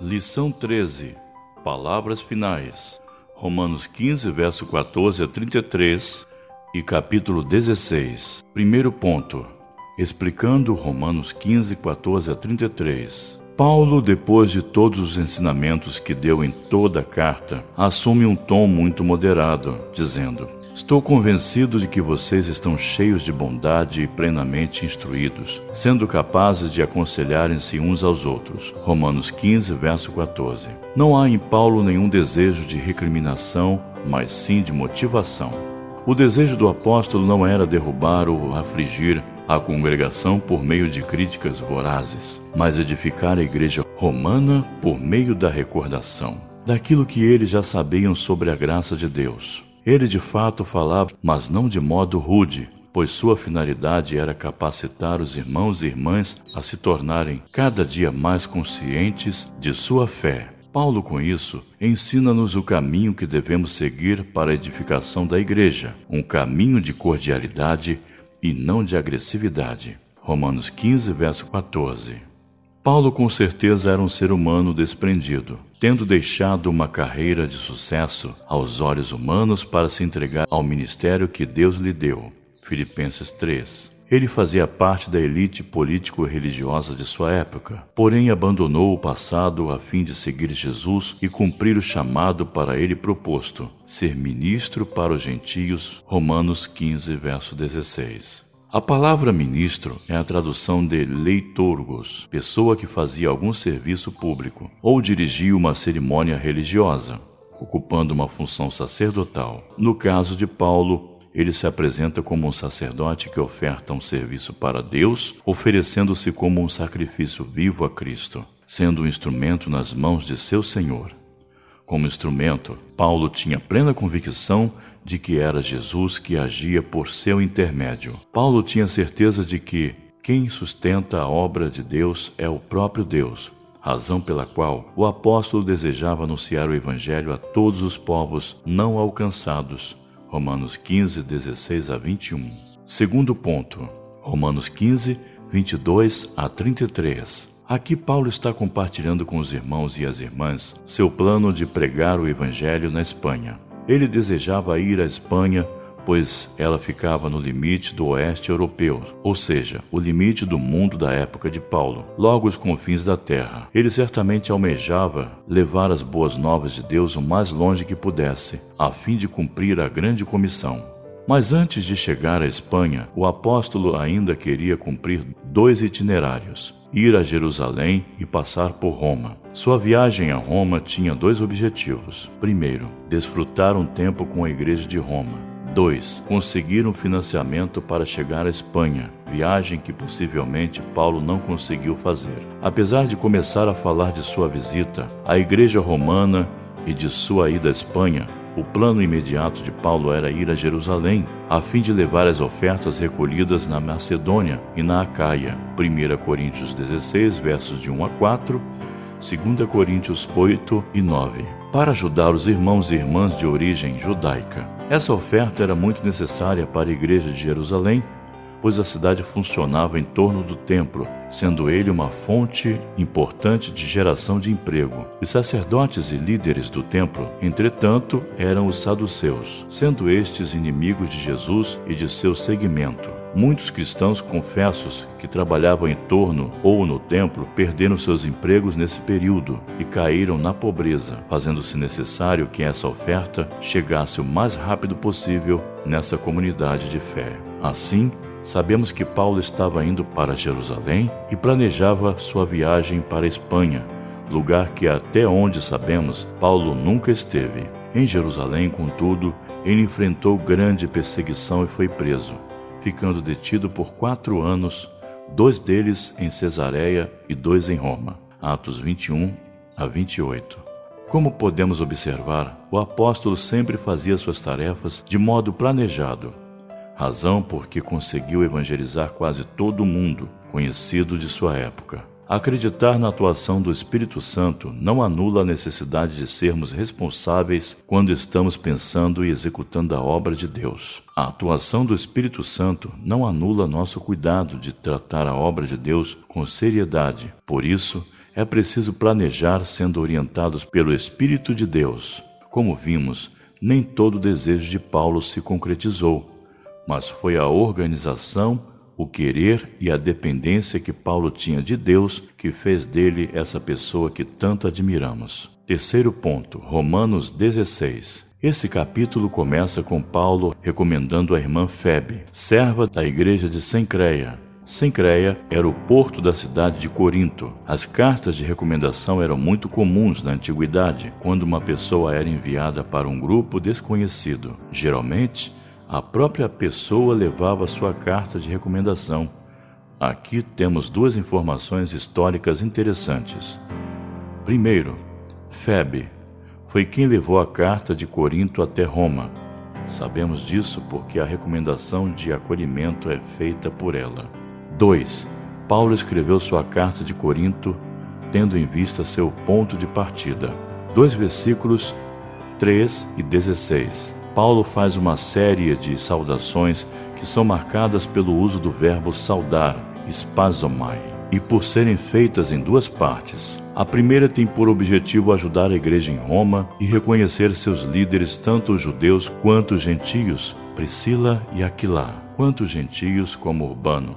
Lição 13 Palavras finais Romanos 15, verso 14 a 33 e capítulo 16. Primeiro ponto. Explicando Romanos 15, 14 a 33. Paulo, depois de todos os ensinamentos que deu em toda a carta, assume um tom muito moderado, dizendo: Estou convencido de que vocês estão cheios de bondade e plenamente instruídos, sendo capazes de aconselharem-se uns aos outros. Romanos 15, verso 14. Não há em Paulo nenhum desejo de recriminação, mas sim de motivação. O desejo do apóstolo não era derrubar ou afligir a congregação por meio de críticas vorazes, mas edificar a igreja romana por meio da recordação daquilo que eles já sabiam sobre a graça de Deus. Ele de fato falava, mas não de modo rude, pois sua finalidade era capacitar os irmãos e irmãs a se tornarem cada dia mais conscientes de sua fé. Paulo, com isso, ensina-nos o caminho que devemos seguir para a edificação da igreja, um caminho de cordialidade e não de agressividade. Romanos 15, verso 14. Paulo com certeza era um ser humano desprendido, tendo deixado uma carreira de sucesso aos olhos humanos para se entregar ao ministério que Deus lhe deu. Filipenses 3. Ele fazia parte da elite político-religiosa de sua época, porém abandonou o passado a fim de seguir Jesus e cumprir o chamado para ele proposto, ser ministro para os gentios. Romanos 15, verso 16. A palavra ministro é a tradução de leitorgos, pessoa que fazia algum serviço público ou dirigia uma cerimônia religiosa, ocupando uma função sacerdotal. No caso de Paulo, ele se apresenta como um sacerdote que oferta um serviço para Deus, oferecendo-se como um sacrifício vivo a Cristo, sendo um instrumento nas mãos de seu Senhor. Como instrumento, Paulo tinha plena convicção de que era Jesus que agia por seu intermédio. Paulo tinha certeza de que quem sustenta a obra de Deus é o próprio Deus, razão pela qual o apóstolo desejava anunciar o Evangelho a todos os povos não alcançados. Romanos 15, 16 a 21. Segundo ponto, Romanos 15, 22 a 33. Aqui Paulo está compartilhando com os irmãos e as irmãs seu plano de pregar o Evangelho na Espanha. Ele desejava ir à Espanha, pois ela ficava no limite do oeste europeu, ou seja, o limite do mundo da época de Paulo, logo os confins da terra. Ele certamente almejava levar as boas novas de Deus o mais longe que pudesse, a fim de cumprir a grande comissão. Mas antes de chegar à Espanha, o apóstolo ainda queria cumprir dois itinerários: ir a Jerusalém e passar por Roma. Sua viagem a Roma tinha dois objetivos. Primeiro, desfrutar um tempo com a igreja de Roma. 2. Conseguir um financiamento para chegar à Espanha, viagem que possivelmente Paulo não conseguiu fazer. Apesar de começar a falar de sua visita à igreja romana e de sua ida à Espanha, o plano imediato de Paulo era ir a Jerusalém, a fim de levar as ofertas recolhidas na Macedônia e na Acaia. 1 Coríntios 16, versos de 1 a 4, 2 Coríntios 8 e 9. Para ajudar os irmãos e irmãs de origem judaica. Essa oferta era muito necessária para a igreja de Jerusalém pois a cidade funcionava em torno do templo, sendo ele uma fonte importante de geração de emprego. Os sacerdotes e líderes do templo, entretanto, eram os saduceus, sendo estes inimigos de Jesus e de seu seguimento. Muitos cristãos confessos que trabalhavam em torno ou no templo perderam seus empregos nesse período e caíram na pobreza, fazendo-se necessário que essa oferta chegasse o mais rápido possível nessa comunidade de fé. Assim, Sabemos que Paulo estava indo para Jerusalém e planejava sua viagem para a Espanha, lugar que até onde sabemos Paulo nunca esteve. Em Jerusalém, contudo, ele enfrentou grande perseguição e foi preso, ficando detido por quatro anos, dois deles em Cesareia e dois em Roma. Atos 21 a 28. Como podemos observar, o apóstolo sempre fazia suas tarefas de modo planejado, razão porque conseguiu evangelizar quase todo o mundo conhecido de sua época. Acreditar na atuação do Espírito Santo não anula a necessidade de sermos responsáveis quando estamos pensando e executando a obra de Deus. A atuação do Espírito Santo não anula nosso cuidado de tratar a obra de Deus com seriedade. Por isso, é preciso planejar sendo orientados pelo Espírito de Deus. Como vimos, nem todo o desejo de Paulo se concretizou, mas foi a organização o querer e a dependência que Paulo tinha de Deus que fez dele essa pessoa que tanto admiramos. Terceiro ponto, Romanos 16. Esse capítulo começa com Paulo recomendando a irmã Febe, serva da igreja de Sencreia. Sencreia era o porto da cidade de Corinto. As cartas de recomendação eram muito comuns na antiguidade, quando uma pessoa era enviada para um grupo desconhecido. Geralmente, a própria pessoa levava sua carta de recomendação. Aqui temos duas informações históricas interessantes. Primeiro, Febe foi quem levou a carta de Corinto até Roma. Sabemos disso porque a recomendação de acolhimento é feita por ela. 2. Paulo escreveu sua carta de Corinto tendo em vista seu ponto de partida. Dois versículos 3 e 16. Paulo faz uma série de saudações que são marcadas pelo uso do verbo saudar, spasomai, e por serem feitas em duas partes. A primeira tem por objetivo ajudar a igreja em Roma e reconhecer seus líderes, tanto os judeus quanto os gentios, Priscila e Aquilá, quanto os gentios como Urbano.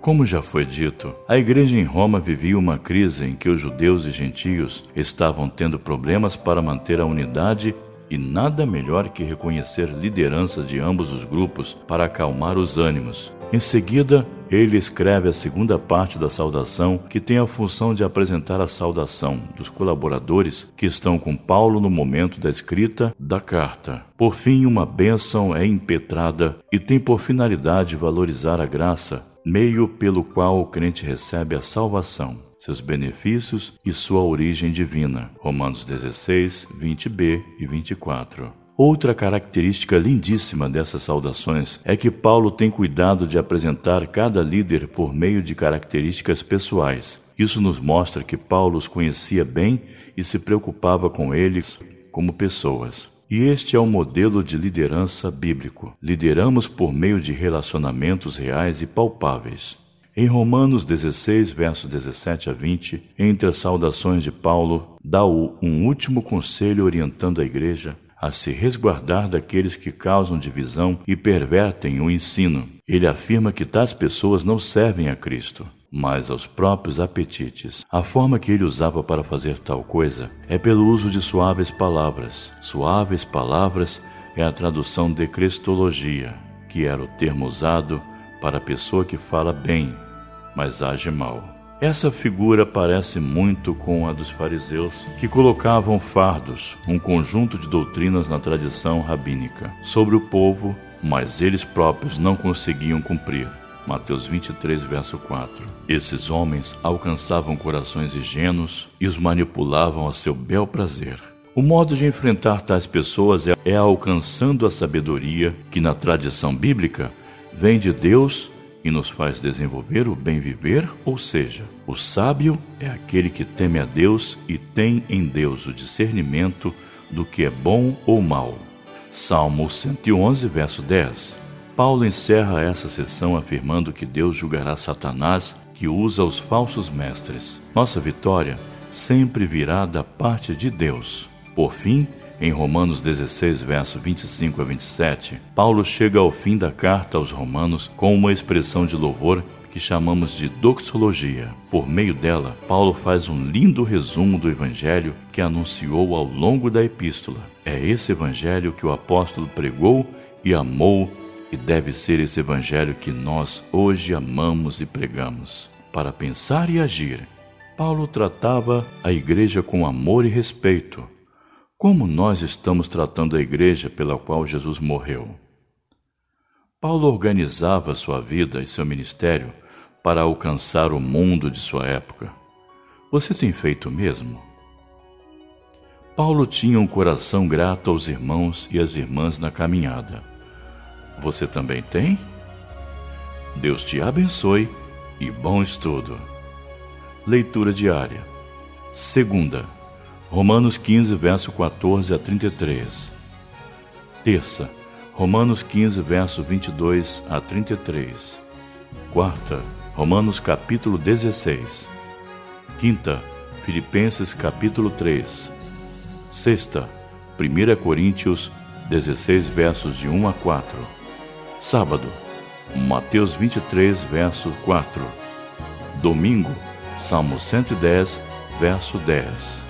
Como já foi dito, a igreja em Roma vivia uma crise em que os judeus e gentios estavam tendo problemas para manter a unidade e nada melhor que reconhecer liderança de ambos os grupos para acalmar os ânimos. Em seguida, ele escreve a segunda parte da saudação, que tem a função de apresentar a saudação dos colaboradores que estão com Paulo no momento da escrita da carta. Por fim, uma bênção é impetrada e tem por finalidade valorizar a graça, meio pelo qual o crente recebe a salvação seus benefícios e sua origem divina. Romanos 16, 20b e 24. Outra característica lindíssima dessas saudações é que Paulo tem cuidado de apresentar cada líder por meio de características pessoais. Isso nos mostra que Paulo os conhecia bem e se preocupava com eles como pessoas. E este é o modelo de liderança bíblico. Lideramos por meio de relacionamentos reais e palpáveis. Em Romanos 16, versos 17 a 20, entre as saudações de Paulo, dá um último conselho orientando a igreja a se resguardar daqueles que causam divisão e pervertem o ensino. Ele afirma que tais pessoas não servem a Cristo, mas aos próprios apetites. A forma que ele usava para fazer tal coisa é pelo uso de suaves palavras. Suaves palavras é a tradução de cristologia, que era o termo usado para a pessoa que fala bem, mas age mal. Essa figura parece muito com a dos fariseus, que colocavam fardos, um conjunto de doutrinas na tradição rabínica, sobre o povo, mas eles próprios não conseguiam cumprir. Mateus 23, verso 4. Esses homens alcançavam corações ingênuos e os manipulavam a seu bel prazer. O modo de enfrentar tais pessoas é, é alcançando a sabedoria que, na tradição bíblica, vem de Deus e nos faz desenvolver o bem viver, ou seja, o sábio é aquele que teme a Deus e tem em Deus o discernimento do que é bom ou mal. Salmo 111, verso 10. Paulo encerra essa sessão afirmando que Deus julgará Satanás que usa os falsos mestres. Nossa vitória sempre virá da parte de Deus. Por fim, em Romanos 16, verso 25 a 27, Paulo chega ao fim da carta aos Romanos com uma expressão de louvor que chamamos de doxologia. Por meio dela, Paulo faz um lindo resumo do evangelho que anunciou ao longo da epístola. É esse evangelho que o apóstolo pregou e amou, e deve ser esse evangelho que nós hoje amamos e pregamos. Para pensar e agir, Paulo tratava a igreja com amor e respeito como nós estamos tratando a igreja pela qual Jesus morreu? Paulo organizava sua vida e seu ministério para alcançar o mundo de sua época. Você tem feito o mesmo? Paulo tinha um coração grato aos irmãos e às irmãs na caminhada. Você também tem? Deus te abençoe e bom estudo! Leitura diária. Segunda, Romanos 15, verso 14 a 33. Terça, Romanos 15, verso 22 a 33. Quarta, Romanos capítulo 16. Quinta, Filipenses capítulo 3. Sexta, 1 Coríntios 16, versos de 1 a 4. Sábado, Mateus 23, verso 4. Domingo, Salmo 110, verso 10.